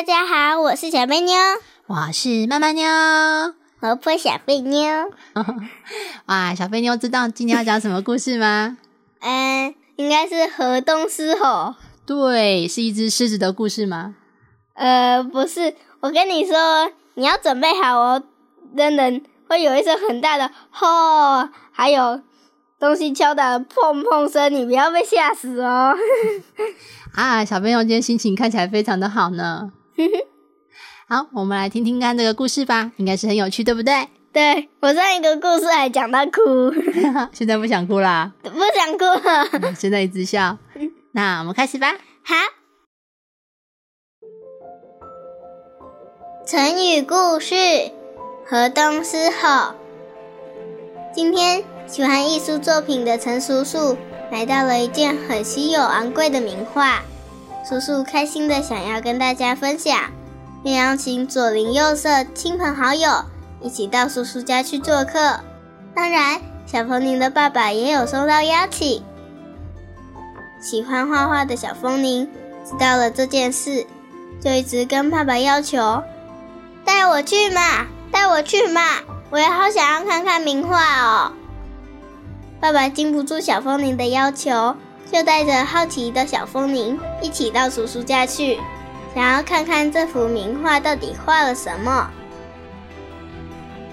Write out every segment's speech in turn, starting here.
大家好，我是小贝妞，我是妈妈妞，活泼小贝妞。哇，小贝妞知道今天要讲什么故事吗？嗯，应该是河东狮吼。对，是一只狮子的故事吗？呃，不是，我跟你说，你要准备好哦，真的会有一声很大的吼，还有东西敲的碰碰声，你不要被吓死哦。啊，小朋友今天心情看起来非常的好呢。好，我们来听听看这个故事吧，应该是很有趣，对不对？对我上一个故事还讲到哭，现在不想哭啦，不想哭了。现在一直笑。那我们开始吧。好，成语故事：河东狮吼。今天喜欢艺术作品的陈叔叔买到了一件很稀有昂贵的名画。叔叔开心的想要跟大家分享，便邀请左邻右舍、亲朋好友一起到叔叔家去做客。当然，小风铃的爸爸也有收到邀请。喜欢画画的小风铃知道了这件事，就一直跟爸爸要求：“带我去嘛，带我去嘛，我也好想要看看名画哦。”爸爸禁不住小风铃的要求。就带着好奇的小风铃一起到叔叔家去，想要看看这幅名画到底画了什么。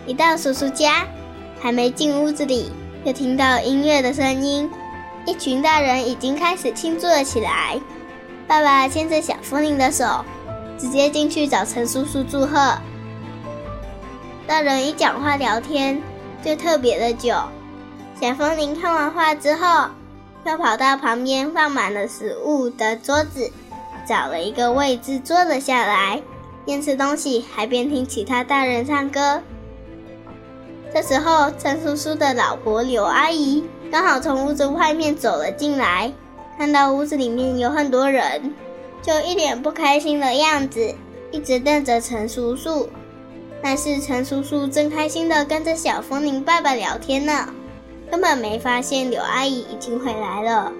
一到叔叔家，还没进屋子里，就听到音乐的声音，一群大人已经开始庆祝了起来。爸爸牵着小风铃的手，直接进去找陈叔叔祝贺。大人一讲话聊天就特别的久。小风铃看完画之后。又跑到旁边放满了食物的桌子，找了一个位置坐了下来，边吃东西还边听其他大人唱歌。这时候，陈叔叔的老婆柳阿姨刚好从屋子外面走了进来，看到屋子里面有很多人，就一脸不开心的样子，一直瞪着陈叔叔。但是陈叔叔正开心的跟着小风铃爸爸聊天呢。根本没发现柳阿姨已经回来了。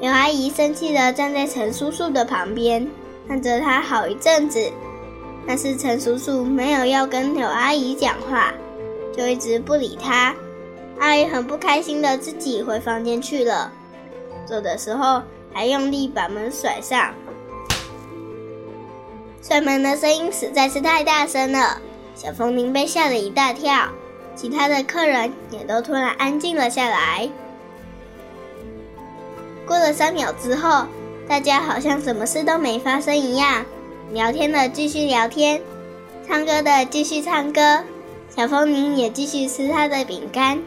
柳阿姨生气地站在陈叔叔的旁边，看着他好一阵子。但是陈叔叔没有要跟柳阿姨讲话，就一直不理他。阿姨很不开心的自己回房间去了。走的时候还用力把门甩上，甩门的声音实在是太大声了，小风铃被吓了一大跳。其他的客人也都突然安静了下来。过了三秒之后，大家好像什么事都没发生一样，聊天的继续聊天，唱歌的继续唱歌，小风铃也继续吃他的饼干。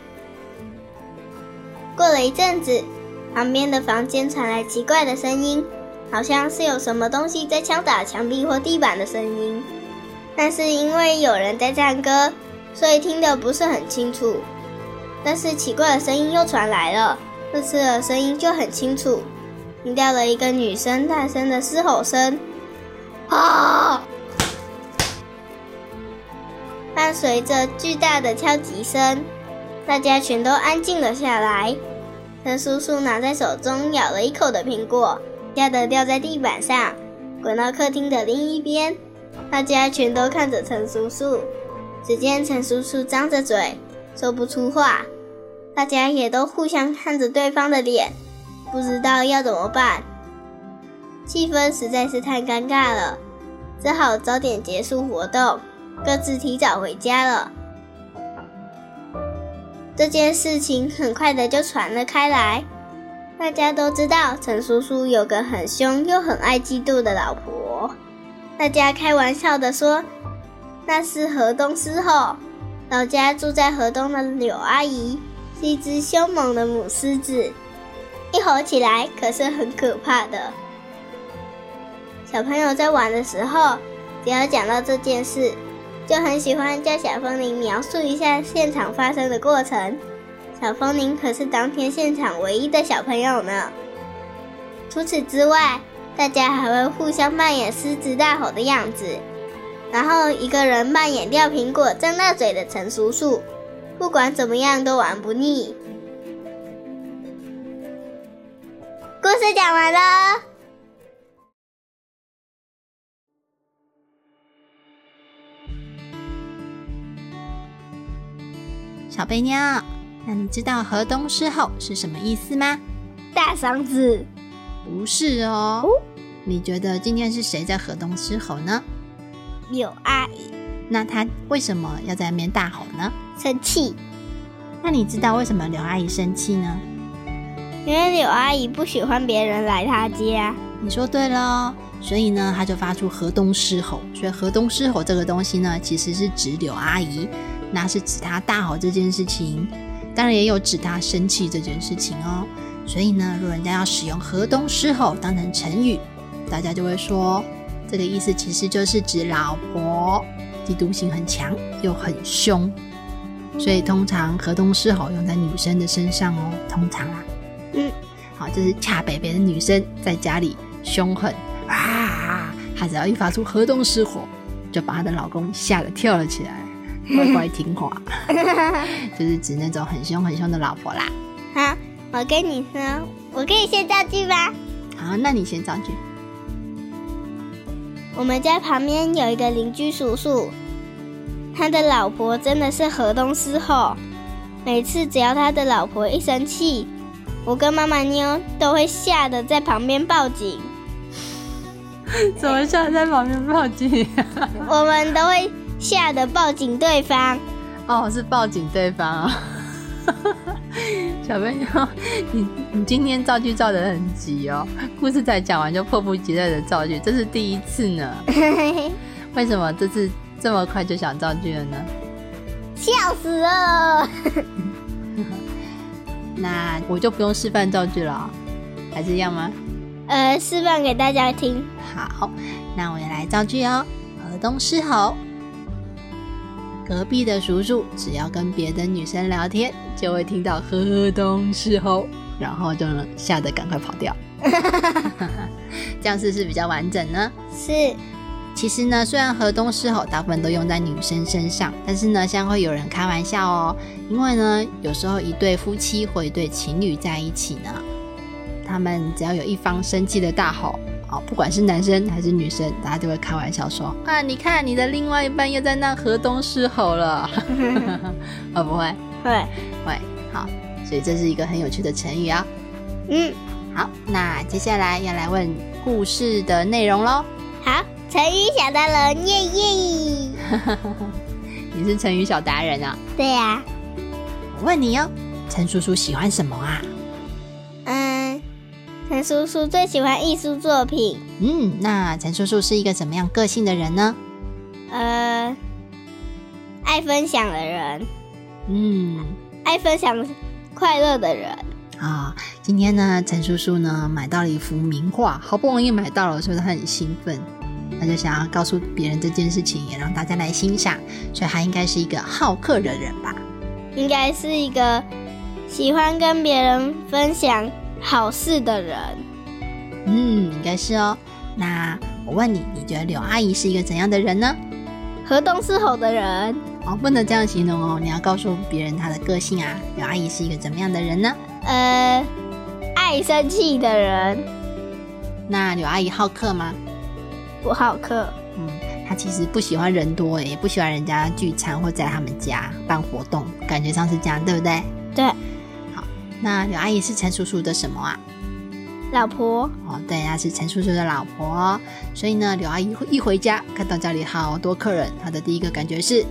过了一阵子，旁边的房间传来奇怪的声音，好像是有什么东西在敲打墙壁或地板的声音，但是因为有人在唱歌。所以听得不是很清楚，但是奇怪的声音又传来了。这次的声音就很清楚，听到了一个女生大声的嘶吼声，啊！伴随着巨大的敲击声，大家全都安静了下来。陈叔叔拿在手中咬了一口的苹果，吓得掉在地板上，滚到客厅的另一边。大家全都看着陈叔叔。只见陈叔叔张着嘴，说不出话，大家也都互相看着对方的脸，不知道要怎么办。气氛实在是太尴尬了，只好早点结束活动，各自提早回家了。这件事情很快的就传了开来，大家都知道陈叔叔有个很凶又很爱嫉妒的老婆，大家开玩笑的说。那是河东狮吼，老家住在河东的柳阿姨是一只凶猛的母狮子，一吼起来可是很可怕的。小朋友在玩的时候，只要讲到这件事，就很喜欢叫小风铃描述一下现场发生的过程。小风铃可是当天现场唯一的小朋友呢。除此之外，大家还会互相扮演狮子大吼的样子，然后一个人扮演掉苹果、张大嘴的陈叔叔。不管怎么样都玩不腻。故事讲完了。小贝妞，那你知道河东狮吼是什么意思吗？大嗓子。不是哦。你觉得今天是谁在河东狮吼呢？柳阿姨。那她为什么要在那边大吼呢？生气。那你知道为什么柳阿姨生气呢？因为柳阿姨不喜欢别人来她家。你说对了。所以呢，她就发出河东狮吼。所以河东狮吼这个东西呢，其实是指柳阿姨。那是指她大吼这件事情，当然也有指她生气这件事情哦。所以呢，如果人家要使用河东狮吼当成成语，大家就会说，这个意思其实就是指老婆嫉妒心很强又很凶。所以通常河东狮吼用在女生的身上哦，通常啊，嗯，好，就是恰北北的女生在家里凶狠啊，她只要一发出河东狮吼，就把她的老公吓得跳了起来，乖乖听话，就是指那种很凶很凶的老婆啦。好，我跟你说，我可以先造句吧？好，那你先造句。我们家旁边有一个邻居叔叔。他的老婆真的是河东狮吼，每次只要他的老婆一生气，我跟妈妈妞都会吓得在旁边报警。怎么吓得在旁边报警？我们都会吓得报警对方。哦，是报警对方啊！小朋友，你你今天造句造的很急哦，故事才讲完就迫不及待的造句，这是第一次呢。为什么这次？这么快就想造句了呢？笑死了！那我就不用示范造句了，还是一样吗？呃，示范给大家听。好，那我也来造句哦。河东狮吼，隔壁的叔叔只要跟别的女生聊天，就会听到河东狮吼，然后就能吓得赶快跑掉。这样是不是比较完整呢？是。其实呢，虽然河东狮吼大部分都用在女生身上，但是呢，现在会有人开玩笑哦。因为呢，有时候一对夫妻或一对情侣在一起呢，他们只要有一方生气的大吼，哦，不管是男生还是女生，大家就会开玩笑说：“啊，你看你的另外一半又在那河东狮吼了。”会不会？会会。好，所以这是一个很有趣的成语啊。嗯，好，那接下来要来问故事的内容喽。好。成语小达人，耶耶！你是成语小达人啊？对呀。我问你哦，陈叔叔喜欢什么啊？嗯，陈叔叔最喜欢艺术作品。嗯，那陈叔叔是一个怎么样个性的人呢？呃，爱分享的人。嗯，爱分享快乐的人。啊，今天呢，陈叔叔呢买到了一幅名画，好不容易买到了，所以他很兴奋。他就想要告诉别人这件事情，也让大家来欣赏，所以他应该是一个好客的人吧？应该是一个喜欢跟别人分享好事的人。嗯，应该是哦。那我问你，你觉得柳阿姨是一个怎样的人呢？河东狮吼的人。哦，不能这样形容哦，你要告诉别人她的个性啊。柳阿姨是一个怎么样的人呢？呃，爱生气的人。那柳阿姨好客吗？不好客，嗯，她其实不喜欢人多，也不喜欢人家聚餐或在他们家办活动，感觉上是这样，对不对？对。好，那刘阿姨是陈叔叔的什么啊？老婆。哦，对，她是陈叔叔的老婆，所以呢，刘阿姨一回家看到家里好多客人，她的第一个感觉是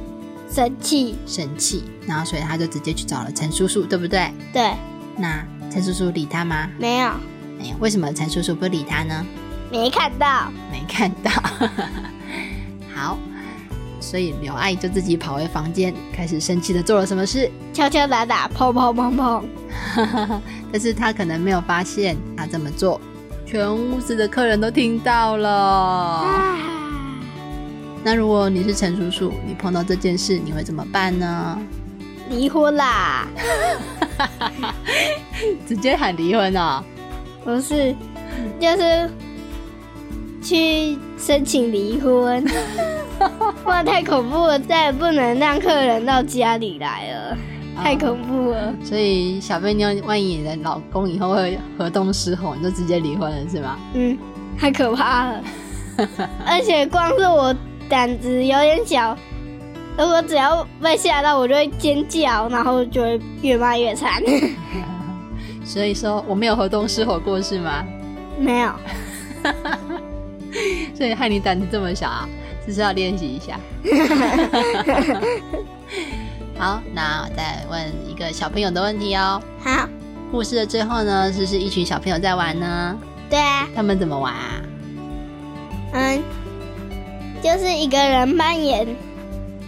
生气，生气，然后所以她就直接去找了陈叔叔，对不对？对。那陈叔叔理她吗？没有。没有，为什么陈叔叔不理她呢？没看到，没看到。好，所以刘阿姨就自己跑回房间，开始生气的做了什么事？敲敲打打，砰砰砰砰。但 是他可能没有发现他这么做，全屋子的客人都听到了。啊，那如果你是陈叔叔，你碰到这件事，你会怎么办呢？离婚啦！直接喊离婚哦？不是，就是去申请离婚。哇，太恐怖了！再也不能让客人到家里来了，太恐怖了。所以小贝妞，万一你的老公以后会河东狮吼，你就直接离婚了是吗？嗯，太可怕了。而且光是我胆子有点小，如果只要被吓到，我就会尖叫，然后就会越骂越惨。所以说我没有河东狮吼过是吗？没有，所以害你胆子这么小啊，只是要练习一下。好，那我再问一个小朋友的问题哦。好，故事的最后呢，是不是一群小朋友在玩呢？对啊，他们怎么玩啊？嗯，就是一个人扮演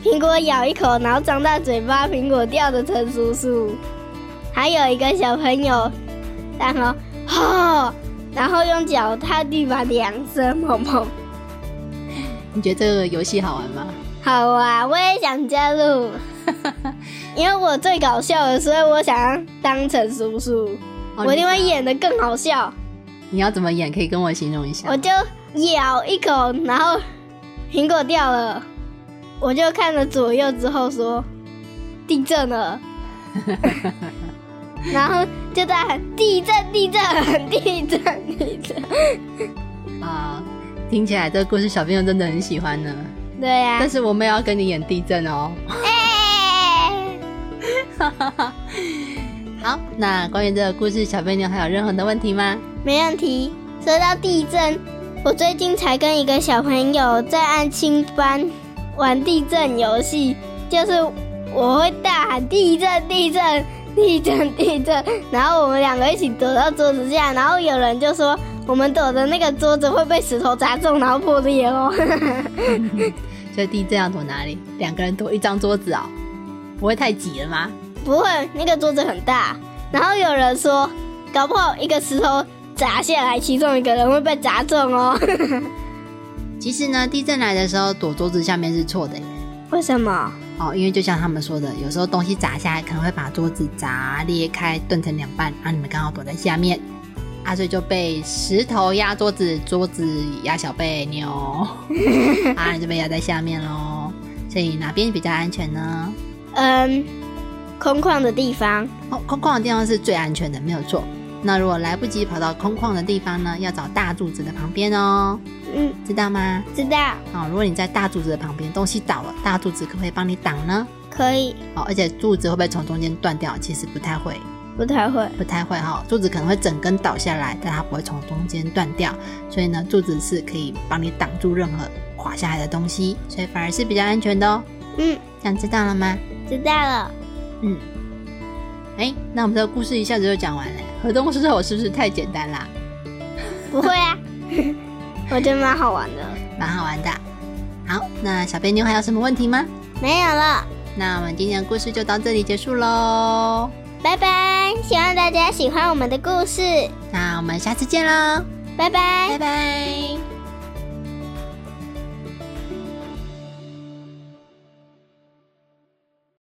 苹果咬一口，然后张大嘴巴，苹果掉的陈叔叔，还有一个小朋友，然后吼，然后用脚踏地板两声砰砰，你觉得这个游戏好玩吗？好啊，我也想加入，因为我最搞笑的，所以我想要当成叔叔，哦我一定会演的更好笑。你要怎么演？可以跟我形容一下我。就咬一口，然后苹果掉了，我就看了左右之后说地震了，然后就在喊地震地震地震地震，啊、听起来这个故事小朋友真的很喜欢呢。对呀、但是我们也要跟你演地震哦。哎 好，那关于这个故事，小笨妞还有任何的问题吗？没问题。说到地震，我最近才跟一个小朋友在安亲班玩地震游戏，就是我会大喊地震地震地震地震，然后我们两个一起躲到桌子下，然后有人就说我们躲的那个桌子会被石头砸中，然后破裂哦。所以地震要躲哪里？两个人躲一张桌子哦，不会太挤了吗？不会，那个桌子很大。然后有人说，搞不好一个石头砸下来，其中一个人会被砸中哦。其实呢，地震来的时候躲桌子下面是错的耶。为什么？哦，因为就像他们说的，有时候东西砸下来可能会把桌子砸裂开，断成两半，然后你们刚好躲在下面，啊，所以就被石头压桌子，桌子压小贝妞，啊，你就被压在下面喽。所以哪边比较安全呢？嗯，空旷的地方。哦，空旷的地方是最安全的，没有错。那如果来不及跑到空旷的地方呢，要找大柱子的旁边哦，嗯，知道吗？知道，哦，如果你在大柱子的旁边，东西倒了，大柱子可不可以帮你挡呢？可以，哦，而且柱子会不会从中间断掉？其实不太会，不太会。不太会哈、柱子可能会整根倒下来，但它不会从中间断掉。所以呢，柱子是可以帮你挡住任何垮下来的东西，所以反而是比较安全的哦。嗯，这样知道了吗？知道了。嗯。哎，那我们这个故事一下子就讲完了。河东狮吼是不是太简单啦？不会啊，我觉得蛮好玩的。蛮好玩的。好，那小贝妞还有什么问题吗？没有了，那我们今天的故事就到这里结束喽。拜拜。希望大家喜欢我们的故事，那我们下次见喽，拜拜拜。拜。